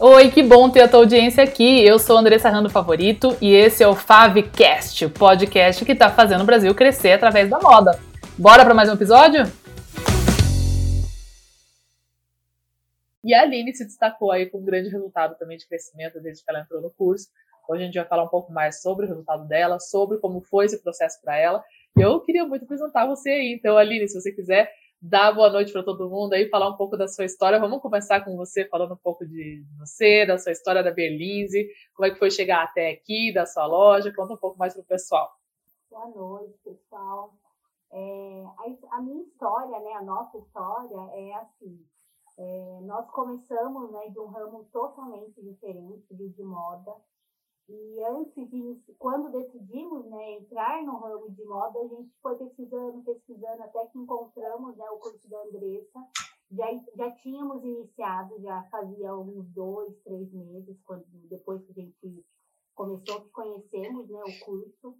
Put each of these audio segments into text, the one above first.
Oi, que bom ter a tua audiência aqui. Eu sou Andressa Rando Favorito e esse é o Favcast, o podcast que está fazendo o Brasil crescer através da moda. Bora para mais um episódio? E a Aline se destacou aí com um grande resultado também de crescimento desde que ela entrou no curso. Hoje a gente vai falar um pouco mais sobre o resultado dela, sobre como foi esse processo para ela. Eu queria muito apresentar você aí. Então, Aline, se você quiser dar boa noite para todo mundo aí, falar um pouco da sua história. Vamos começar com você falando um pouco de você, da sua história da Berlinze, como é que foi chegar até aqui, da sua loja. Conta um pouco mais para o pessoal. Boa noite, pessoal. É, a, a, minha história, né, a nossa história é assim. É, nós começamos né, de um ramo totalmente diferente de, de moda. E antes de, quando decidimos né, entrar no ramo de moda, a gente foi pesquisando, pesquisando, até que encontramos né, o curso da Andressa. Já, já tínhamos iniciado, já fazia uns dois, três meses, quando, depois que a gente começou, que conhecemos né, o curso.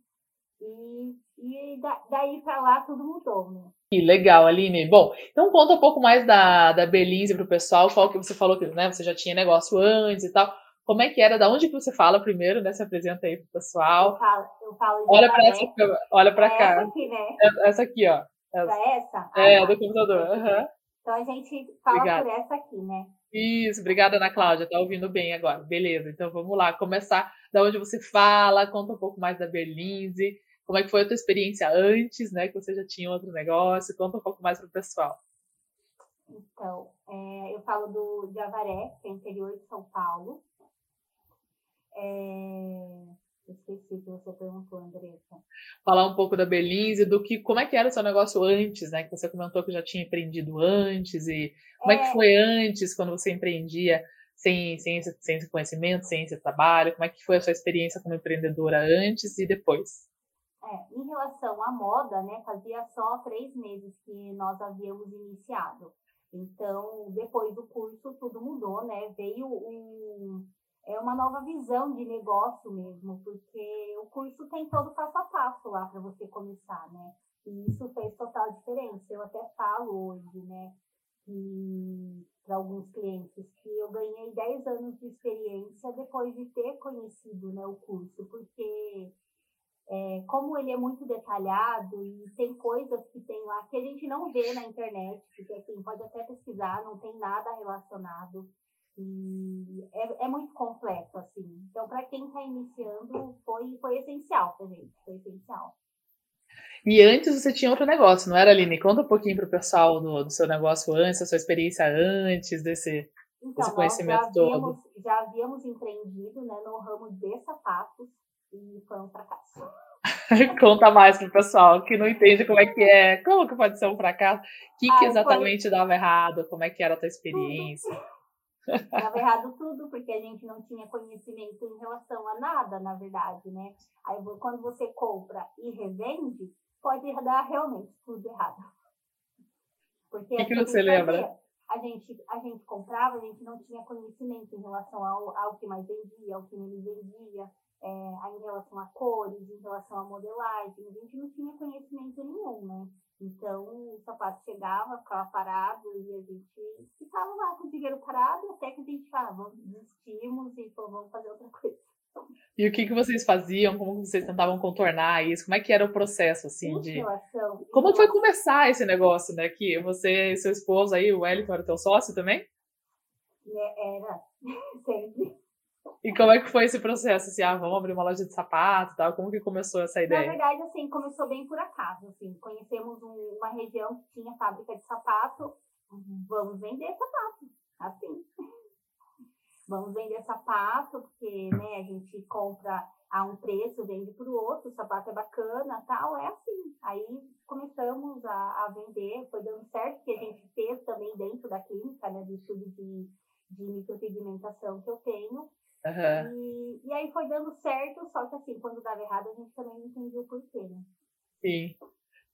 E, e da, daí para lá tudo mudou, né? Que legal, Aline. Bom, então conta um pouco mais da, da Belize para o pessoal, qual que você falou que né, você já tinha negócio antes e tal. Como é que era? Da onde que você fala primeiro, né? Se apresenta aí pro pessoal. Eu falo, eu falo olha para essa, olha para é cá. Essa aqui, né? Essa aqui, ó. Essa, essa? É, ah, do computador. Uhum. Então a gente fala Obrigada. por essa aqui, né? Isso, obrigada, Ana Cláudia. Tá ouvindo bem agora. Beleza, então vamos lá. Começar da onde você fala, conta um pouco mais da Berlinze. Como é que foi a tua experiência antes, né? Que você já tinha outro negócio. Conta um pouco mais para o pessoal. Então, é, eu falo do, de Avaré, que é interior de São Paulo. É... Esqueci que você perguntou, Andressa. Falar um pouco da Belize, do que, como é que era o seu negócio antes, né? Que você comentou que já tinha empreendido antes e como é, é que foi antes quando você empreendia sem, sem, esse, sem esse conhecimento, sem esse trabalho? Como é que foi a sua experiência como empreendedora antes e depois? É, em relação à moda, né? Fazia só três meses que nós havíamos iniciado. Então, depois do curso, tudo mudou, né? Veio um é uma nova visão de negócio mesmo, porque o curso tem todo passo a passo lá para você começar, né? E isso fez total diferença. Eu até falo hoje, né, para alguns clientes que eu ganhei 10 anos de experiência depois de ter conhecido né, o curso, porque é, como ele é muito detalhado e tem coisas que tem lá que a gente não vê na internet, porque assim, pode até pesquisar, não tem nada relacionado. E é, é muito complexo, assim. Então, para quem está iniciando, foi, foi essencial para gente, foi essencial. E antes você tinha outro negócio, não era, Aline? Conta um pouquinho para o pessoal do, do, seu negócio antes, a sua experiência antes desse, então, desse conhecimento já havíamos, todo. Já havíamos empreendido né, no ramo de sapatos e foi um fracasso. Conta mais pro pessoal que não entende como é que é, como que pode ser um fracasso, o que, que exatamente foi... dava errado, como é que era a tua experiência. Estava errado tudo, porque a gente não tinha conhecimento em relação a nada, na verdade, né? Aí quando você compra e revende, pode dar realmente tudo errado. Porque que, que você lembra? a gente, a gente comprava, a gente não tinha conhecimento em relação ao, ao que mais vendia, ao que menos vendia, é, em relação a cores, em relação a modelagem, a gente não tinha conhecimento nenhum, né? Então, o sapato chegava, ficava parado e a gente ficava lá com o dinheiro parado até que a gente falava, desistimos e pô, vamos fazer outra coisa. E o que, que vocês faziam? Como vocês tentavam contornar isso? Como é que era o processo, assim, de... Relação, como foi começar esse negócio, né? Que você e seu esposo aí, o Wellington, era teu sócio também? É, era, sempre. E como é que foi esse processo? Assim, ah, vamos abrir uma loja de sapato tal? Como que começou essa ideia? Na verdade, assim, começou bem por acaso. Assim, conhecemos um, uma região que tinha fábrica de sapato. Vamos vender sapato. Assim. Vamos vender sapato, porque né, a gente compra a um preço, vende para o outro, o sapato é bacana, tal, é assim. Aí começamos a, a vender, foi dando certo, que a gente fez também dentro da clínica, né, do estudo de, de micropigmentação que eu tenho. Uhum. E, e aí foi dando certo, só que assim, quando dava errado, a gente também não entendia o porquê, né? Sim.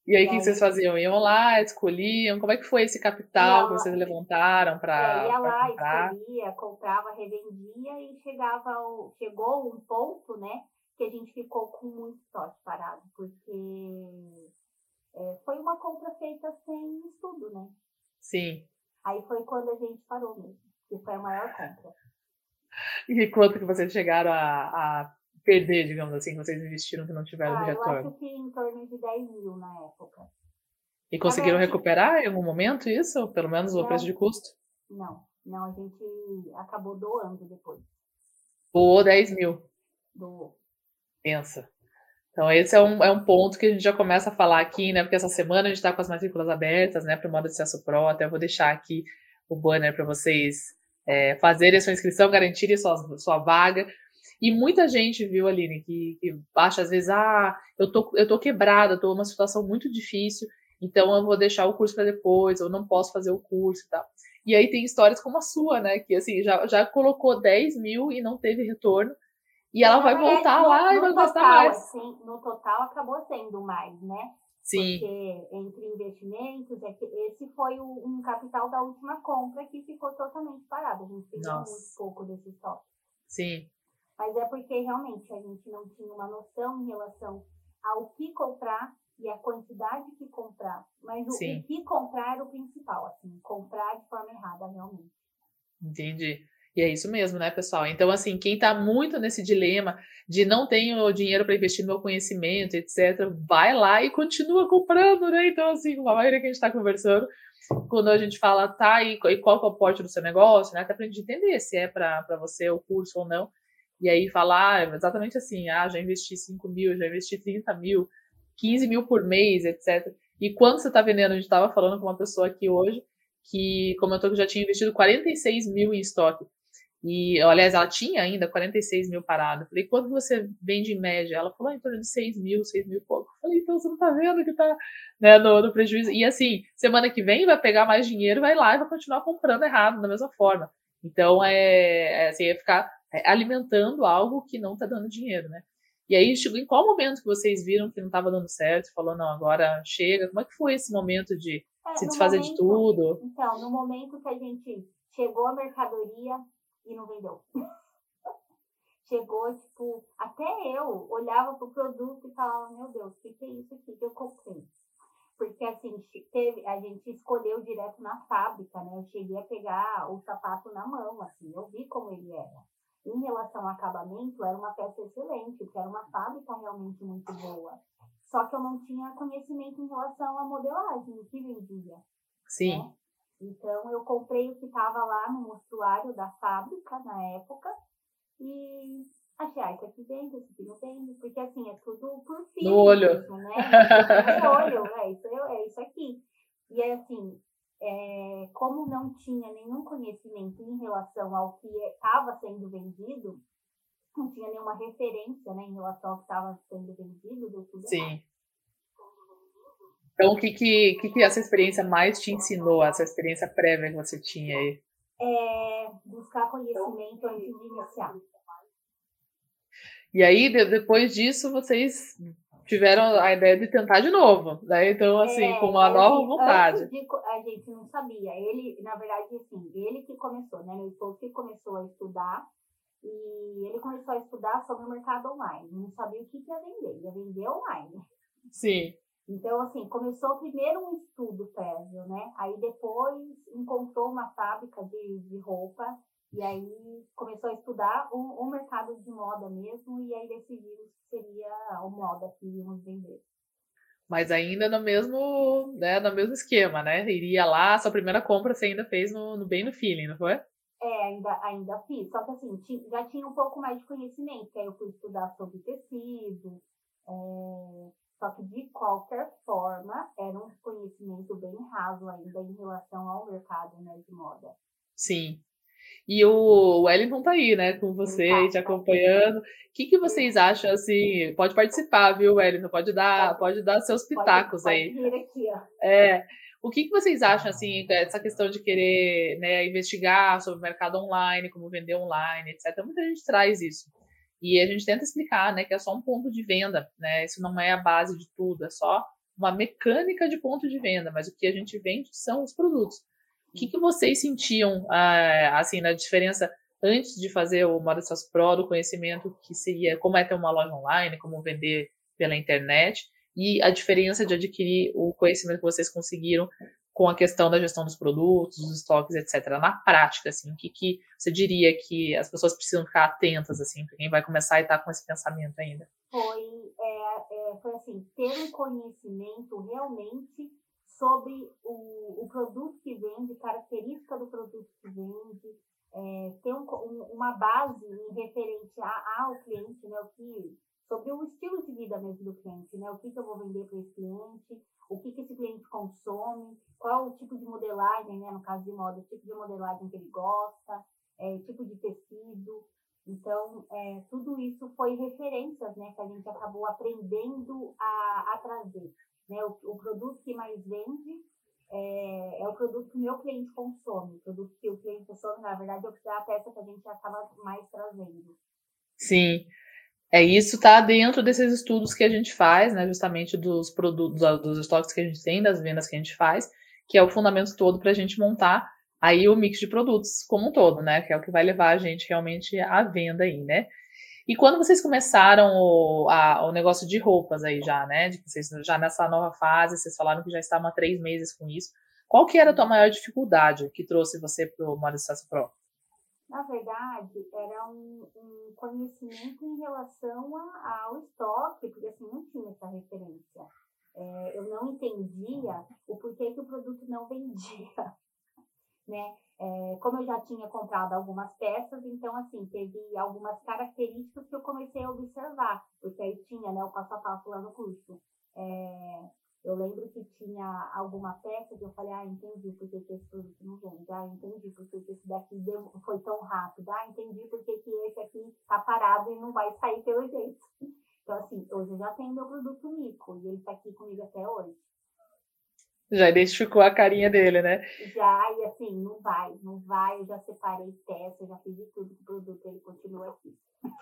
E aí, o que vocês faziam? Iam lá, escolhiam? Como é que foi esse capital que vocês levantaram para. É, ia lá, comprar? escolhia, comprava, revendia e chegava ao, chegou um ponto, né, que a gente ficou com muito estoque parado, porque é, foi uma compra feita sem estudo, né? Sim. Aí foi quando a gente parou mesmo, que foi a maior compra. E quanto que vocês chegaram a, a perder, digamos assim, que vocês investiram que não tiveram ah, de retorno? Eu acho que em torno de 10 mil na época. E conseguiram recuperar em algum momento isso? Pelo menos o preço de custo? Não, não, a gente acabou doando depois. Doou 10 mil. Doou. Pensa. Então, esse é um, é um ponto que a gente já começa a falar aqui, né? Porque essa semana a gente está com as matrículas abertas, né? Para o modo de acesso Pro. Até vou deixar aqui o banner para vocês é, fazerem a sua inscrição, garantirem sua, sua vaga. E muita gente, viu, Aline, que, que acha às vezes, ah, eu tô, eu tô quebrada, tô numa situação muito difícil, então eu vou deixar o curso para depois, eu não posso fazer o curso e tal. E aí tem histórias como a sua, né? Que assim, já, já colocou 10 mil e não teve retorno. E ela vai voltar no, lá no e vai total, gastar mais. Assim, no total acabou sendo mais, né? Sim. Porque entre investimentos, é que esse foi o, um capital da última compra que ficou totalmente parado. A gente pegou muito pouco desse estoque. Sim. Mas é porque realmente a gente não tinha uma noção em relação ao que comprar e a quantidade que comprar. Mas o, o que comprar era o principal, assim, comprar de forma errada, realmente. Entendi. E é isso mesmo, né, pessoal? Então, assim, quem está muito nesse dilema de não tenho dinheiro para investir no meu conhecimento, etc., vai lá e continua comprando, né? Então, assim, a maioria que a gente está conversando, quando a gente fala, tá, e, qual é o porte do seu negócio, né? Até para a gente entender se é para você o curso ou não. E aí falar ah, exatamente assim, ah, já investi 5 mil, já investi 30 mil, 15 mil por mês, etc. E quando você está vendendo, a gente estava falando com uma pessoa aqui hoje que comentou que já tinha investido 46 mil em estoque. E, aliás, ela tinha ainda 46 mil parado. falei, quando você vende em média? Ela falou, ah, em torno de 6 mil, 6 mil e pouco. falei, então você não tá vendo que tá né, no, no, prejuízo. E assim, semana que vem vai pegar mais dinheiro, vai lá e vai continuar comprando errado, da mesma forma. Então, é, é assim, é ficar é, alimentando algo que não tá dando dinheiro, né? E aí, chegou em qual momento que vocês viram que não estava dando certo? Falou, não, agora chega. Como é que foi esse momento de é, se desfazer momento, de tudo? Então, no momento que a gente chegou a mercadoria, e não vendeu. Chegou, tipo, até eu olhava pro produto e falava, meu Deus, o que, que é isso aqui que eu comprei? Porque assim, teve, a gente escolheu direto na fábrica, né? Eu cheguei a pegar o sapato na mão, assim, eu vi como ele era. Em relação ao acabamento, era uma peça excelente, porque era uma fábrica realmente muito boa. Só que eu não tinha conhecimento em relação à modelagem, o que vendia. Sim. Né? Então, eu comprei o que estava lá no mostruário da fábrica na época e achei, ah, isso aqui vende, isso aqui não vende, porque assim, é tudo por fim. No olho. Mesmo, né? No olho, é isso, é isso aqui. E é assim, é, como não tinha nenhum conhecimento em relação ao que estava sendo vendido, não tinha nenhuma referência né, em relação ao que estava sendo vendido, deu tudo Sim. Errado. Então, o que, que, que, que essa experiência mais te ensinou, essa experiência prévia que você tinha aí? É buscar conhecimento antes de iniciar. E aí, depois disso, vocês tiveram a ideia de tentar de novo, né? Então, assim, é, com uma nova vontade. De, a gente não sabia. Ele, na verdade, assim, ele que começou, né? Meu esposo que começou a estudar e ele começou a estudar sobre o mercado online. Não sabia o que ia vender, ia vender online. Sim. Então, assim, começou primeiro um estudo prévio, né? Aí depois encontrou uma fábrica de, de roupa e aí começou a estudar o, o mercado de moda mesmo e aí decidiu que seria o moda que íamos vender. Mas ainda no mesmo, né, no mesmo esquema, né? Iria lá, sua primeira compra você ainda fez no, no bem no feeling, não foi? É, ainda, ainda fiz. Só que assim, já tinha um pouco mais de conhecimento, que aí eu fui estudar sobre tecido, é, só que, de qualquer forma, era um conhecimento bem raso ainda em relação ao mercado né, de moda. Sim. E o Wellington tá aí, né, com você, tá, te acompanhando. O que, que vocês acham, assim, pode participar, viu, Wellington? Pode dar, pode dar seus pitacos pode, aí. Pode aqui, ó. É. O que, que vocês acham, assim, dessa questão de querer né, investigar sobre o mercado online, como vender online, etc. Muita gente traz isso. E a gente tenta explicar, né, que é só um ponto de venda, né? Isso não é a base de tudo, é só uma mecânica de ponto de venda, mas o que a gente vende são os produtos. O que, que vocês sentiam, ah, assim, na diferença antes de fazer o Modestas Pro do conhecimento, que seria como é ter uma loja online, como vender pela internet, e a diferença de adquirir o conhecimento que vocês conseguiram com a questão da gestão dos produtos, dos estoques, etc. Na prática, assim, o que, que você diria que as pessoas precisam ficar atentas, assim, para quem vai começar e está com esse pensamento ainda? Foi, é, é, foi assim, ter um conhecimento realmente sobre o, o produto que vende, característica do produto que vende, é, ter um, um, uma base referente a, ao cliente, né, o que, sobre o estilo de vida mesmo do cliente, né, o que, que eu vou vender para esse cliente, o que, que consome, qual o tipo de modelagem, né, no caso de moda, o tipo de modelagem que ele gosta, é, tipo de tecido. Então, é, tudo isso foi referências né, que a gente acabou aprendendo a, a trazer. Né? O, o produto que mais vende é, é, o produto que o meu cliente consome. O produto que o cliente consome, na verdade, é a peça que a gente acaba mais trazendo. Sim. É isso tá dentro desses estudos que a gente faz, né, justamente dos produtos, dos estoques que a gente tem, das vendas que a gente faz, que é o fundamento todo para a gente montar aí o mix de produtos como um todo, né, que é o que vai levar a gente realmente à venda aí, né. E quando vocês começaram o, a, o negócio de roupas aí já, né? De vocês já nessa nova fase, vocês falaram que já estavam há três meses com isso. Qual que era a tua maior dificuldade que trouxe você para o Moda Pro? Na verdade, era um, um conhecimento em relação a, ao estoque, porque assim, não tinha essa referência. É, eu não entendia o porquê que o produto não vendia, né? É, como eu já tinha comprado algumas peças, então, assim, teve algumas características que eu comecei a observar, porque aí tinha, né, o passo a passo lá no curso. É, eu lembro que tinha alguma peça que eu falei, ah, entendi por que esse produto não vende, ah, entendi por que esse daqui deu, foi tão rápido, ah, entendi por que esse aqui tá parado e não vai sair pelo jeito. Então, assim, hoje eu já tenho meu produto Mico e ele tá aqui comigo até hoje. Já identificou a carinha dele, né? Já, e assim, não vai, não vai, eu já separei peça, já fiz de tudo o produto, ele continua aqui.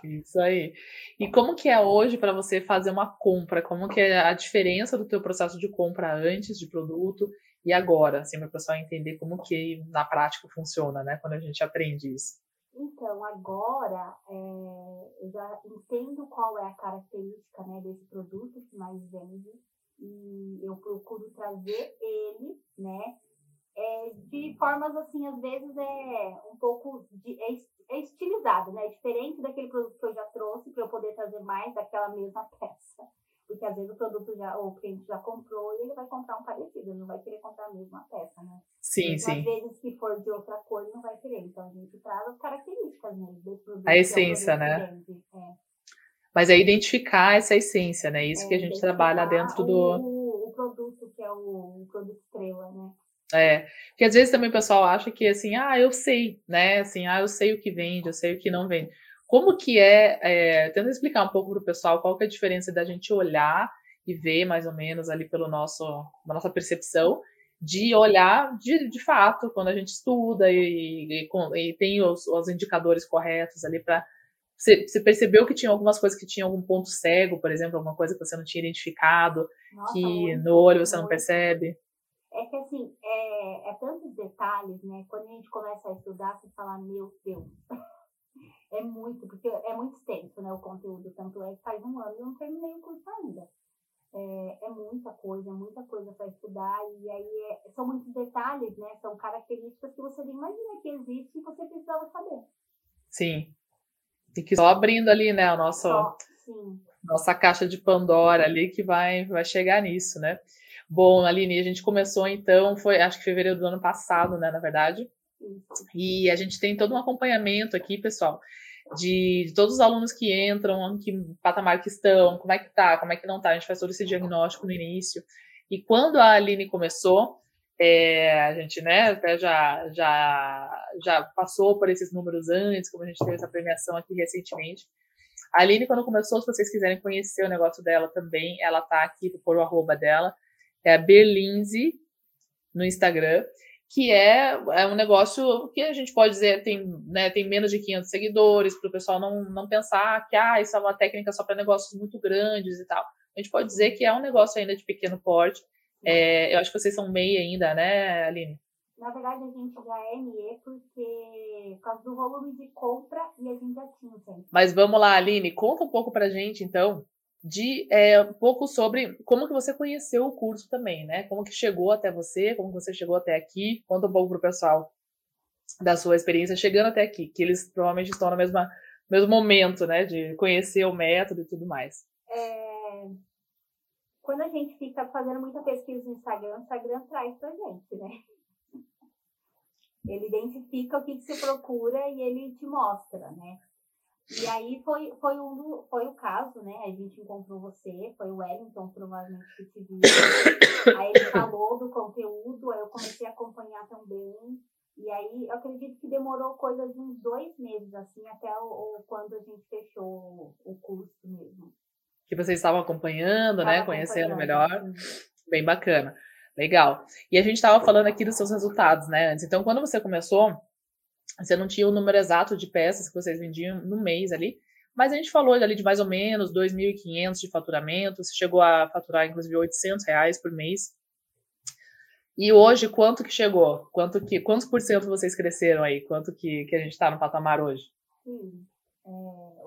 Isso aí. E como que é hoje para você fazer uma compra? Como que é a diferença do teu processo de compra antes de produto e agora, assim, para o pessoal entender como que na prática funciona, né? Quando a gente aprende isso. Então, agora é, eu já entendo qual é a característica né, desse produto que mais vende e eu procuro trazer ele, né? É, de formas assim, às vezes é um pouco de, é, é estilizado, né? É diferente daquele produto que eu já trouxe para eu poder trazer mais daquela mesma peça. Porque às vezes o produto já, o cliente já comprou e ele vai comprar um parecido, ele não vai querer comprar a mesma peça, né? Sim, sim. Às vezes, se for de outra cor, ele não vai querer. Então a gente traz as características né, desse produto. A é essência, né? É. Mas é identificar essa essência, né? Isso é, que a gente trabalha dentro do. O, o produto, que é o, o produto estrela, né? É, porque às vezes também o pessoal acha que assim, ah, eu sei, né? Assim, ah, eu sei o que vende, eu sei o que não vende. Como que é, é tenta explicar um pouco para o pessoal qual que é a diferença da gente olhar e ver mais ou menos ali pelo nosso, nossa percepção, de olhar de, de fato quando a gente estuda e, e, e tem os, os indicadores corretos ali para você, você, percebeu que tinha algumas coisas que tinham algum ponto cego, por exemplo, alguma coisa que você não tinha identificado, Nossa, que muito, no olho você muito. não percebe? É que assim, é, é, tantos detalhes, né? Quando a gente começa a estudar, você fala, meu Deus. É muito, porque é muito extenso, né? O conteúdo, tanto é que faz um ano e eu não terminei o curso ainda. É, é muita coisa, é muita coisa para estudar, e aí é, são muitos detalhes, né? São características que você nem imagina que existe e você precisava saber. Sim. E que só abrindo ali, né, o nosso, só, nossa caixa de Pandora ali que vai, vai chegar nisso, né? Bom, Aline, a gente começou então, foi acho que fevereiro do ano passado, né, na verdade. E a gente tem todo um acompanhamento aqui, pessoal, de, de, todos os alunos que entram, que patamar que estão, como é que tá, como é que não tá. A gente faz todo esse diagnóstico no início. E quando a Aline começou, é, a gente, né, até já, já, já passou por esses números antes, como a gente teve essa premiação aqui recentemente. A Aline, quando começou, se vocês quiserem conhecer o negócio dela também, ela tá aqui, pôr o arroba dela, é a Berlinze no Instagram, que é, é um negócio que a gente pode dizer tem, né, tem menos de 500 seguidores, para o pessoal não, não pensar que ah, isso é uma técnica só para negócios muito grandes e tal. A gente pode dizer que é um negócio ainda de pequeno porte, é, eu acho que vocês são MEI ainda, né, Aline? Na verdade, a gente já é ME porque por causa do volume de compra e a gente já tinha sempre. Mas vamos lá, Aline, conta um pouco pra gente, então, de é, um pouco sobre como que você conheceu o curso também, né? Como que chegou até você, como que você chegou até aqui. Conta um pouco para o pessoal da sua experiência chegando até aqui, que eles provavelmente estão no mesmo, mesmo momento, né? De conhecer o método e tudo mais. É... Quando a gente fica fazendo muita pesquisa no Instagram, o Instagram traz pra gente, né? Ele identifica o que, que se procura e ele te mostra, né? E aí foi, foi, um, foi o caso, né? A gente encontrou você, foi o Wellington, provavelmente, que te viu. Aí ele falou do conteúdo, aí eu comecei a acompanhar também. E aí eu acredito que demorou coisa de uns dois meses, assim, até o, o quando a gente fechou o curso mesmo. Que vocês estavam acompanhando, né? Conhecendo melhor. Bem bacana. Legal. E a gente estava falando aqui dos seus resultados, né? Antes. Então, quando você começou, você não tinha o número exato de peças que vocês vendiam no mês ali, mas a gente falou ali de mais ou menos 2.500 de faturamento, você chegou a faturar inclusive 800 reais por mês. E hoje, quanto que chegou? Quanto que, quantos por cento vocês cresceram aí? Quanto que, que a gente está no patamar hoje? Sim, é,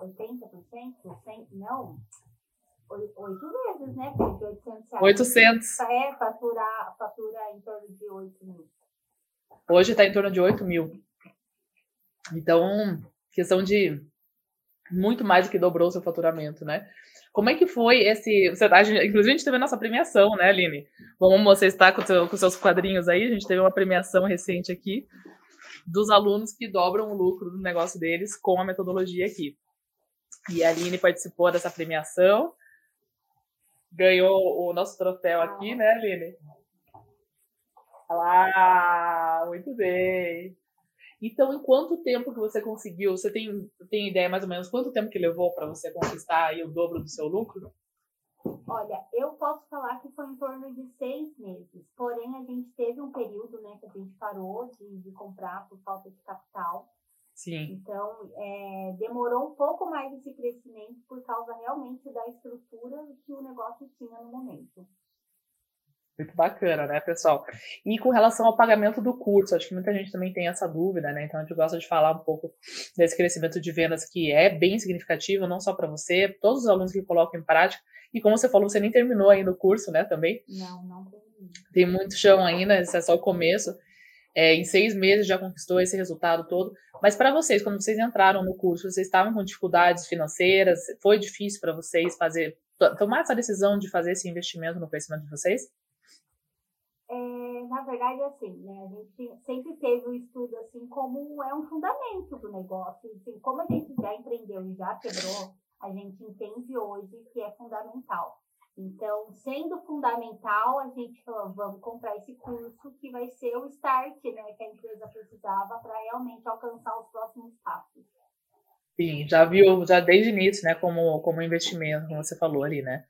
80%? 100, não, oito vezes, né? Porque 800 reais. 800. É, faturar, fatura em torno de 8 mil. Hoje está em torno de 8 mil. Então, questão de muito mais do que dobrou o seu faturamento, né? Como é que foi esse. Você, a gente, inclusive, a gente teve a nossa premiação, né, Aline? Como você está com, seu, com seus quadrinhos aí, a gente teve uma premiação recente aqui dos alunos que dobram o lucro do negócio deles com a metodologia aqui. E a Aline participou dessa premiação, ganhou o nosso troféu aqui, né, Aline? Olá, muito bem. Então, em quanto tempo que você conseguiu? Você tem, tem ideia mais ou menos quanto tempo que levou para você conquistar o dobro do seu lucro? Olha, eu posso falar que foi em torno de seis meses. Porém, a gente teve um período, né, que a gente parou de, de comprar por falta de capital. Sim. Então, é, demorou um pouco mais esse crescimento por causa realmente da estrutura que o negócio tinha no momento. Muito bacana, né, pessoal? E com relação ao pagamento do curso, acho que muita gente também tem essa dúvida, né? Então a gente gosta de falar um pouco desse crescimento de vendas que é bem significativo, não só para você, todos os alunos que colocam em prática. E como você falou, você nem terminou ainda o curso, né, também? Não, não terminei. Tem muito chão ainda, esse é só o começo. É, em seis meses já conquistou esse resultado todo. Mas para vocês, quando vocês entraram no curso, vocês estavam com dificuldades financeiras? Foi difícil para vocês fazer tomar essa decisão de fazer esse investimento no crescimento de vocês? na verdade, assim, né, a gente sempre teve o estudo assim como é um fundamento do negócio. Assim, como a gente já empreendeu e já quebrou, a gente entende hoje que é fundamental. Então, sendo fundamental, a gente falou, vamos comprar esse curso que vai ser o start né, que a empresa precisava para realmente alcançar os próximos passos. Sim, já viu, já desde o início, né, como, como investimento, como você falou ali, né?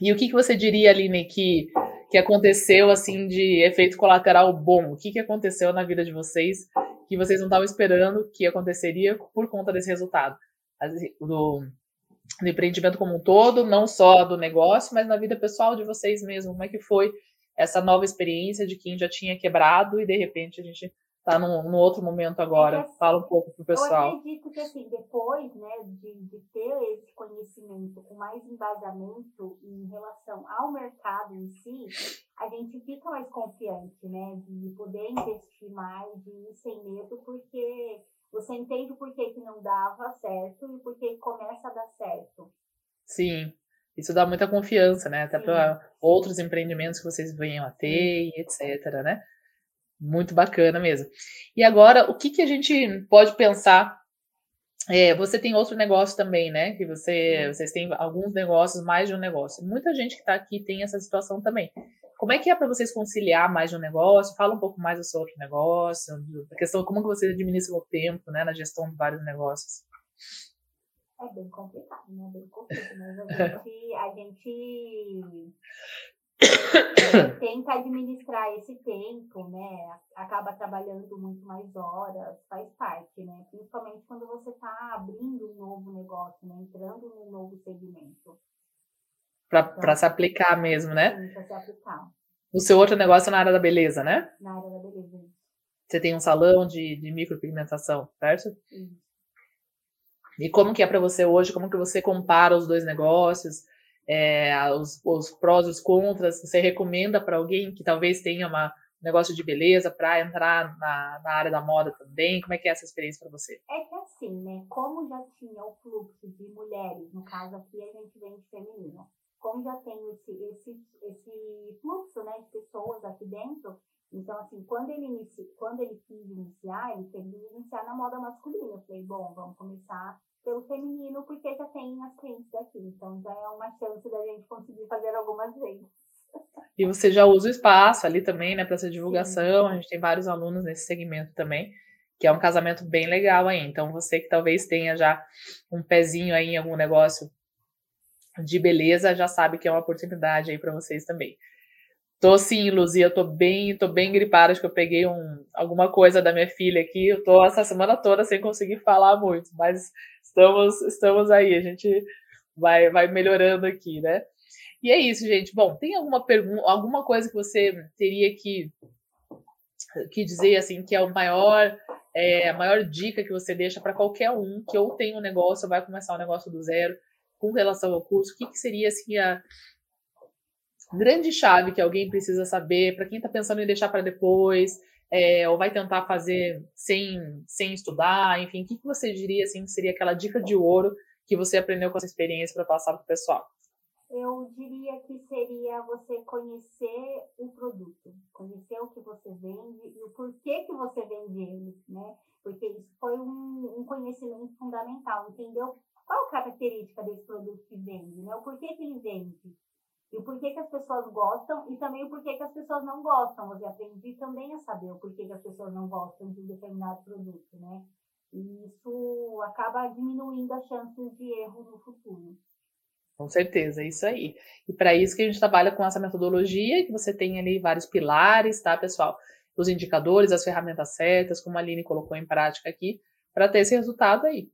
E o que, que você diria, Aline, que que aconteceu assim de efeito colateral bom? O que, que aconteceu na vida de vocês que vocês não estavam esperando que aconteceria por conta desse resultado? Do, do empreendimento como um todo, não só do negócio, mas na vida pessoal de vocês mesmo. Como é que foi essa nova experiência de quem já tinha quebrado e de repente a gente está num, num, outro momento agora. Fala um pouco para o pessoal. Eu acredito que assim, depois né, de, de ter esse conhecimento com mais embasamento em relação ao mercado em si, a gente fica mais confiante, né? De poder investir mais, de ir sem medo, porque você entende por que, que não dava certo e por que começa a dar certo. Sim. Isso dá muita confiança, né? Até para outros empreendimentos que vocês venham a ter, etc, né? Muito bacana mesmo. E agora, o que, que a gente pode pensar? É, você tem outro negócio também, né? Que você, vocês têm alguns negócios, mais de um negócio. Muita gente que está aqui tem essa situação também. Como é que é para vocês conciliar mais de um negócio? Fala um pouco mais do seu outro negócio, a questão como que você administra o tempo, né, na gestão de vários negócios. É bem complicado, né? Bem complicado, mas a gente, a gente tenta administrar esse tempo, né? Acaba trabalhando muito mais horas, faz parte, né? Principalmente quando você está abrindo um novo negócio, né? Entrando num novo segmento. Para então, se aplicar mesmo, né? Sim, para se aplicar. O seu outro negócio é na área da beleza, né? Na área da beleza. Você tem um salão de, de micropigmentação, certo? Sim. E como que é para você hoje? Como que você compara os dois negócios? É, os, os prós e os contras? Você recomenda para alguém que talvez tenha uma, um negócio de beleza para entrar na, na área da moda também? Como é que é essa experiência para você? É que assim, né? Como já tinha o fluxo de mulheres, no caso aqui a gente vem de feminino, como já tem esse, esse, esse fluxo né, de pessoas aqui dentro, então, assim, quando ele, inici... quando ele quis iniciar, ele queria iniciar na moda masculina. Eu falei, bom, vamos começar pelo feminino, porque já tem as clientes daqui. Então, já é uma chance da gente conseguir fazer algumas vezes. E você já usa o espaço ali também, né, para essa divulgação. Sim. A gente tem vários alunos nesse segmento também, que é um casamento bem legal aí. Então, você que talvez tenha já um pezinho aí em algum negócio de beleza, já sabe que é uma oportunidade aí para vocês também. Tô sim, Luzia, tô bem, tô bem gripada, acho que eu peguei um, alguma coisa da minha filha aqui. Eu tô essa semana toda sem conseguir falar muito, mas estamos, estamos aí, a gente vai, vai melhorando aqui, né? E é isso, gente. Bom, tem alguma pergunta, alguma coisa que você teria que, que dizer assim que é o maior, é, a maior dica que você deixa para qualquer um que ou tem um negócio ou vai começar um negócio do zero com relação ao curso? O que, que seria assim a grande chave que alguém precisa saber para quem está pensando em deixar para depois, é, ou vai tentar fazer sem, sem estudar, enfim, o que, que você diria assim, que seria aquela dica de ouro que você aprendeu com essa experiência para passar para o pessoal? Eu diria que seria você conhecer o produto, conhecer o que você vende e o porquê que você vende ele, né? Porque isso foi um, um conhecimento fundamental, entendeu? Qual a característica desse produto que vende, né? O porquê que ele vende e o porquê que as pessoas gostam e também o porquê que as pessoas não gostam. Você aprende também a saber o porquê que as pessoas não gostam de um determinado produto, né? E isso acaba diminuindo as chances de erro no futuro. Com certeza, é isso aí. E para isso que a gente trabalha com essa metodologia, que você tem ali vários pilares, tá, pessoal? Os indicadores, as ferramentas certas, como a Aline colocou em prática aqui, para ter esse resultado aí.